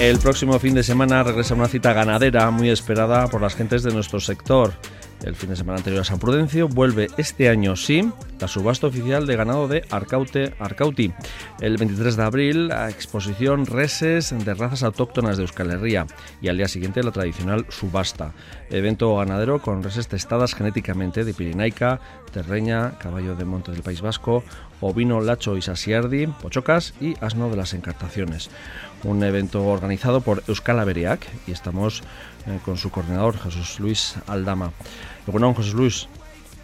El próximo fin de semana regresa una cita ganadera muy esperada por las gentes de nuestro sector. El fin de semana anterior a San Prudencio vuelve este año sí la subasta oficial de ganado de Arcaute Arcauti. El 23 de abril, exposición Reses de razas autóctonas de Euskal Herria y al día siguiente la tradicional subasta. Evento ganadero con reses testadas genéticamente de Pirinaica, Terreña, Caballo de Monte del País Vasco, Ovino Lacho y Sasiardi, Pochocas y Asno de las Encartaciones. Un evento organizado por Euskal Averiac y estamos eh, con su coordinador, Jesús Luis Aldama. Bueno, Jesús Luis.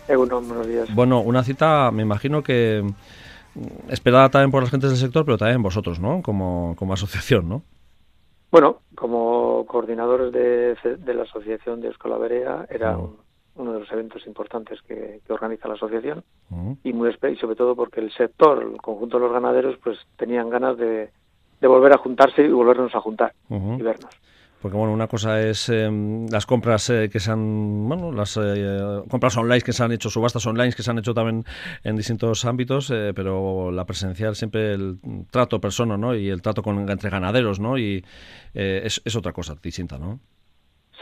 Buenos días. Bueno, una cita, me imagino que mm, esperada también por las gentes del sector, pero también vosotros, ¿no? Como, como asociación, ¿no? Bueno, como coordinadores de, de la asociación de Euskal Averea, era uno de los eventos importantes que, organiza la asociación y muy y sobre todo porque el sector, el conjunto de los ganaderos, pues tenían ganas de, de volver a juntarse y volvernos a juntar y vernos. Porque bueno, una cosa es em, las compras eh, que se han, bueno, las eh, compras online que se han hecho, subastas online que se han hecho también en distintos ámbitos, eh, pero la presencial siempre el trato persona, ¿no? Y el trato con entre ganaderos, ¿no? Y es, es, otra cosa distinta, ¿no?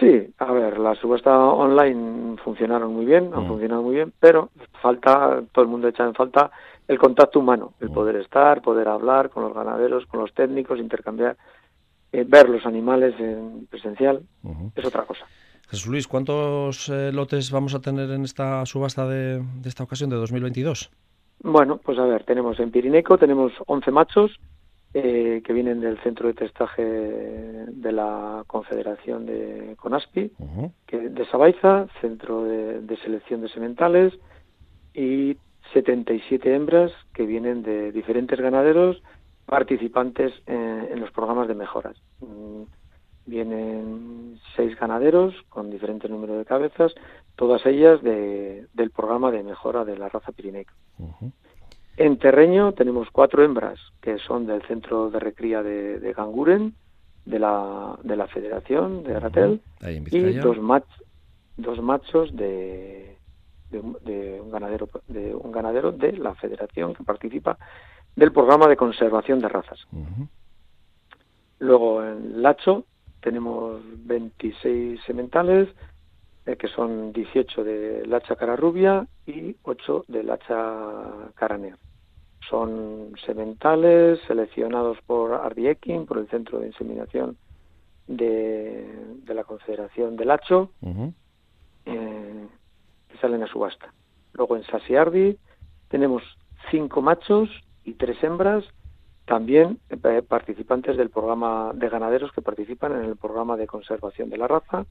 Sí, a ver, las subastas online funcionaron muy bien, han mm. funcionado muy bien, pero falta, todo el mundo echa en falta el contacto humano, el mm. poder estar, poder hablar con los ganaderos, con los técnicos, intercambiar eh, ver los animales en presencial es otra cosa. Jesús Luis, ¿cuántos eh, lotes vamos a tener en esta subasta de, esta ocasión de 2022? Bueno, pues a ver, tenemos en Pirineco, tenemos 11 machos eh, que vienen del centro de testaje de la Confederación de Conaspi, que, de Sabaiza, centro de, de selección de sementales, y 77 hembras que vienen de diferentes ganaderos participantes en, los programas de mejoras. Mm, vienen seis ganaderos con diferentes números de cabezas, todas ellas de, del programa de mejora de la raza pirineica. En terreño tenemos cuatro hembras que son del centro de recría de, Ganguren, de la, de la Federación de Aratel, y dos, mach, dos machos de, de, un ganadero de un ganadero de la Federación que participa del programa de conservación de razas. Luego en Lacho tenemos 26 sementales, eh, que son 18 de Lacha cara rubia y 8 de Lacha cara Son sementales seleccionados por Ardiekin, por el Centro de Inseminación de, de la Confederación de Lacho, eh, que salen a subasta. Luego en Sasiardi tenemos cinco machos y tres hembras, también eh, participantes del programa de ganaderos que participan en el programa de conservación de la raza,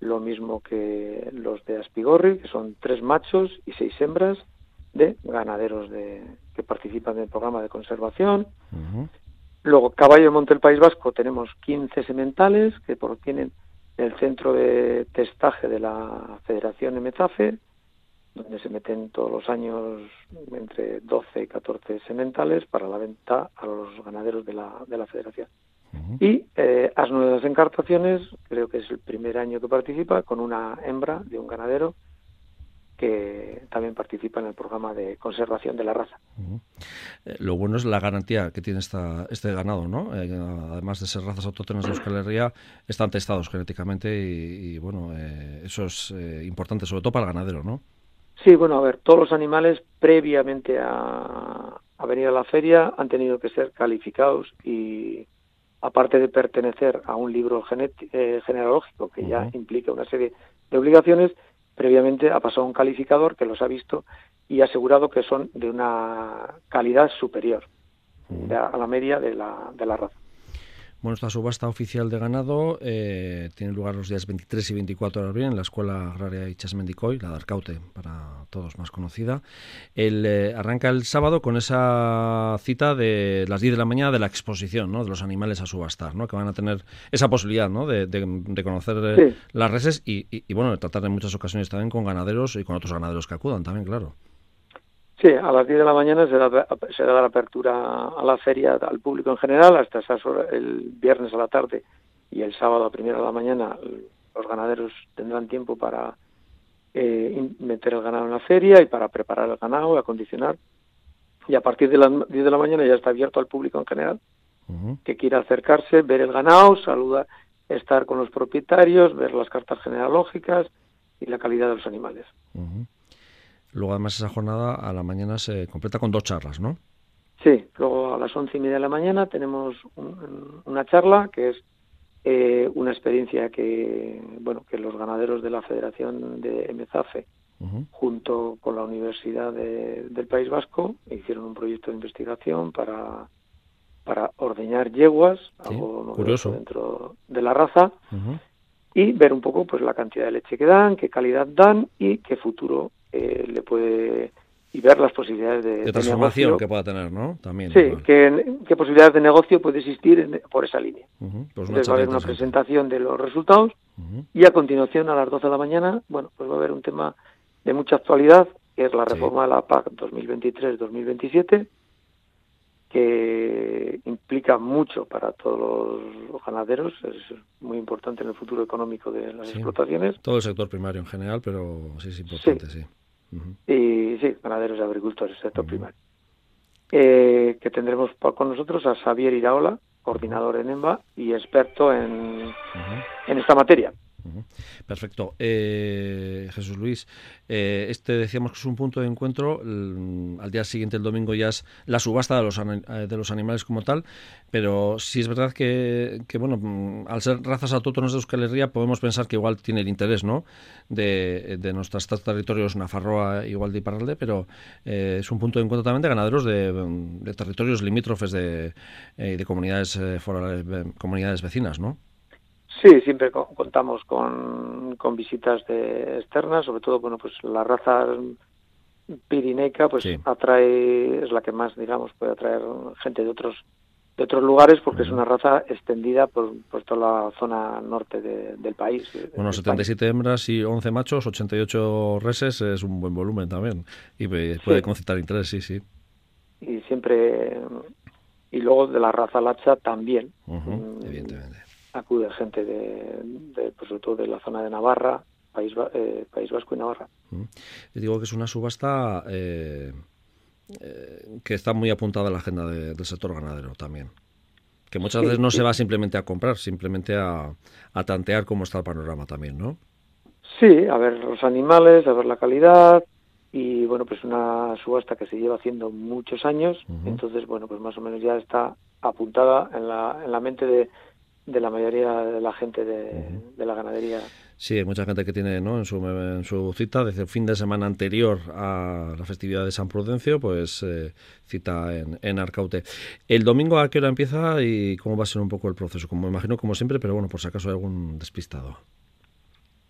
lo mismo que los de Aspigorri, que son tres machos y seis hembras de ganaderos de, que participan en el programa de conservación. Luego, Caballo de Monte del País Vasco, tenemos 15 sementales que tienen el centro de testaje de la Federación Emezafe, donde se meten todos los años entre 12 y 14 sementales para la venta a los ganaderos de la, de la federación. Y eh, Asno de las Encartaciones, creo que es el primer año que participa, con una hembra de un ganadero que también participa en el programa de conservación de la raza. Eh, lo bueno es la garantía que tiene esta, este ganado, ¿no? Eh, además de ser razas autóctonas de Euskal Herria, están testados genéticamente y, bueno, eh, eso es importante, sobre todo para el ganadero, ¿no? Sí, bueno, a ver, todos los animales previamente a, venir a la feria han tenido que ser calificados y aparte de pertenecer a un libro eh, genealógico que ya implica una serie de obligaciones, previamente ha pasado un calificador que los ha visto y ha asegurado que son de una calidad superior a la media de la, de la raza. Bueno, esta subasta oficial de ganado eh, tiene lugar los días 23 y 24 de abril en la Escuela Agraria Ichasmendicoy, la de Arcaute, para todos más conocida. El, eh, arranca el sábado con esa cita de las 10 de la mañana de la exposición ¿no? de los animales a subastar, ¿no? que van a tener esa posibilidad ¿no? de, conocer eh, las reses y, y, bueno, tratar en muchas ocasiones también con ganaderos y con otros ganaderos que acudan también, claro. Sí, a las 10 de la mañana se da, se da la apertura a la feria al público en general, hasta esas horas, el viernes a la tarde y el sábado a primera de la mañana los ganaderos tendrán tiempo para eh, meter el ganado en la feria y para preparar el ganado, acondicionar. Y a partir de las 10 de la mañana ya está abierto al público en general que quiera acercarse, ver el ganado, saludar, estar con los propietarios, ver las cartas genealógicas y la calidad de los animales. Luego, además, esa jornada a la mañana se completa con dos charlas, ¿no? Sí, luego a las once y media de la mañana tenemos una charla que es eh, una experiencia que, bueno, que los ganaderos de la Federación de MZAFE, junto con la Universidad del País Vasco, hicieron un proyecto de investigación para para ordeñar yeguas, algo curioso. dentro de la raza, y ver un poco pues la cantidad de leche que dan, qué calidad dan y qué futuro eh, le puede y ver las posibilidades de, transformación que pueda tener, ¿no? También. Sí, qué, posibilidades de negocio puede existir por esa línea. Pues Entonces va a haber una presentación de los resultados y a continuación a las 12 de la mañana, bueno, pues va a haber un tema de mucha actualidad, que es la reforma de la PAC 2023-2027 que implica mucho para todos los ganaderos, es muy importante en el futuro económico de las explotaciones. Todo el sector primario en general, pero sí es importante, sí. Y sí, ganaderos y agricultores, sector primario. Eh, que tendremos con nosotros a Xavier Iraola, coordinador en EMBA y experto en, en esta materia. Perfecto. Eh, Jesús Luis, eh, este decíamos que es un punto de encuentro. al día siguiente, el domingo, ya es la subasta de los, eh, de los animales como tal. Pero sí es verdad que, bueno, mm, al ser razas autóctonas de Euskal Herria, podemos pensar que igual tiene el interés ¿no? de, de nuestros territorios, Nafarroa, igual de Iparralde, pero es un punto de encuentro también de ganaderos de, territorios limítrofes de, de comunidades, comunidades vecinas, ¿no? Sí, siempre contamos con, con visitas de externas, sobre todo, bueno, pues la raza pirineica, pues atrae, es la que más, digamos, puede atraer gente de otros de otros lugares porque es una raza extendida por, por toda la zona norte del país. Bueno, 77 hembras y 11 machos, 88 reses es un buen volumen también y puede concitar interés, sí, sí. Y siempre, y luego de la raza lacha también. Mm, evidentemente acude gente de, pues sobre todo de la zona de Navarra, País, eh, País Vasco y Navarra. digo que es una subasta eh, eh, que está muy apuntada a la agenda del sector ganadero también. Que muchas veces no se va simplemente a comprar, simplemente a, a tantear cómo está el panorama también, ¿no? Sí, a ver los animales, a ver la calidad, y bueno pues una subasta que se lleva haciendo muchos años entonces bueno pues más o menos ya está apuntada en la, en la mente de, de la mayoría de la gente de, la ganadería. Sí, hay mucha gente que tiene ¿no? en, su, en su cita, desde el fin de semana anterior a la festividad de San Prudencio, pues eh, cita en, en, Arcaute. ¿El domingo a qué hora empieza y cómo va a ser un poco el proceso? Como imagino, como siempre, pero bueno, por si acaso hay algún despistado.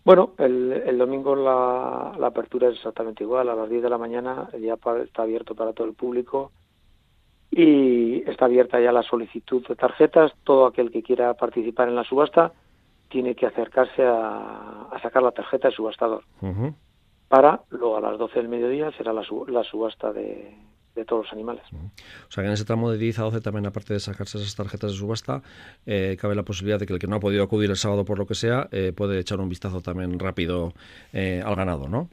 Bueno, el, el domingo la, la, apertura es exactamente igual, a las 10 de la mañana ya está abierto para todo el público y está abierta ya la solicitud de tarjetas. Todo aquel que quiera participar en la subasta tiene que acercarse a, sacar la tarjeta de subastador. Para luego a las 12 del mediodía será la, la subasta de, todos los animales. O sea que en ese tramo de 10 a 12 también, aparte de sacarse esas tarjetas de subasta, eh, cabe la posibilidad de que el que no ha podido acudir el sábado por lo que sea, eh, puede echar un vistazo también rápido eh, al ganado, ¿no?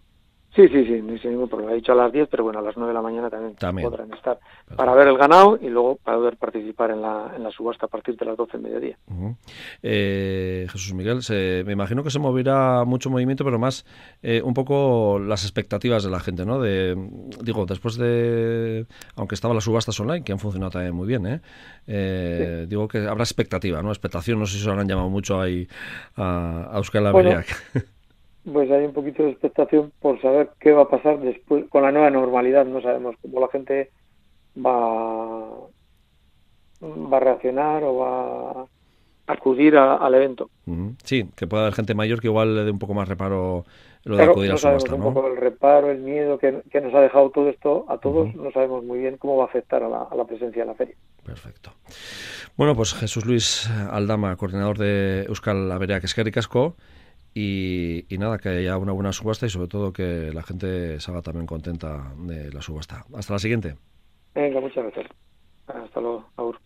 Sí, sí, sí, sin ningún problema. He dicho a las 10, pero bueno, a las 9 de la mañana también, podrán estar para ver el ganado y luego para poder participar en la, en la subasta a partir de las 12 del mediodía. Eh, Jesús Miguel, me imagino que se moverá mucho movimiento, pero más eh, un poco las expectativas de la gente, ¿no? De, digo, después de, aunque estaban las subastas online, que han funcionado también muy bien, ¿eh? eh digo que habrá expectativa, ¿no? Expectación, no sé si se habrán llamado mucho ahí a, a Euskal pues hay un poquito de expectación por saber qué va a pasar después con la nueva normalidad. No sabemos cómo la gente va, va a reaccionar o va a acudir al evento. Sí, que pueda haber gente mayor que igual le dé un poco más reparo lo de acudir a su subasta, ¿no? Un poco el reparo, el miedo que, nos ha dejado todo esto a todos, no sabemos muy bien cómo va a afectar a la, presencia de la feria. Perfecto. Bueno, pues Jesús Luis Aldama, coordinador de Euskal Averea Casco y, nada, que haya una buena subasta y sobre todo que la gente salga también contenta de la subasta. Hasta la siguiente. Venga, muchas gracias. Hasta luego. Aur.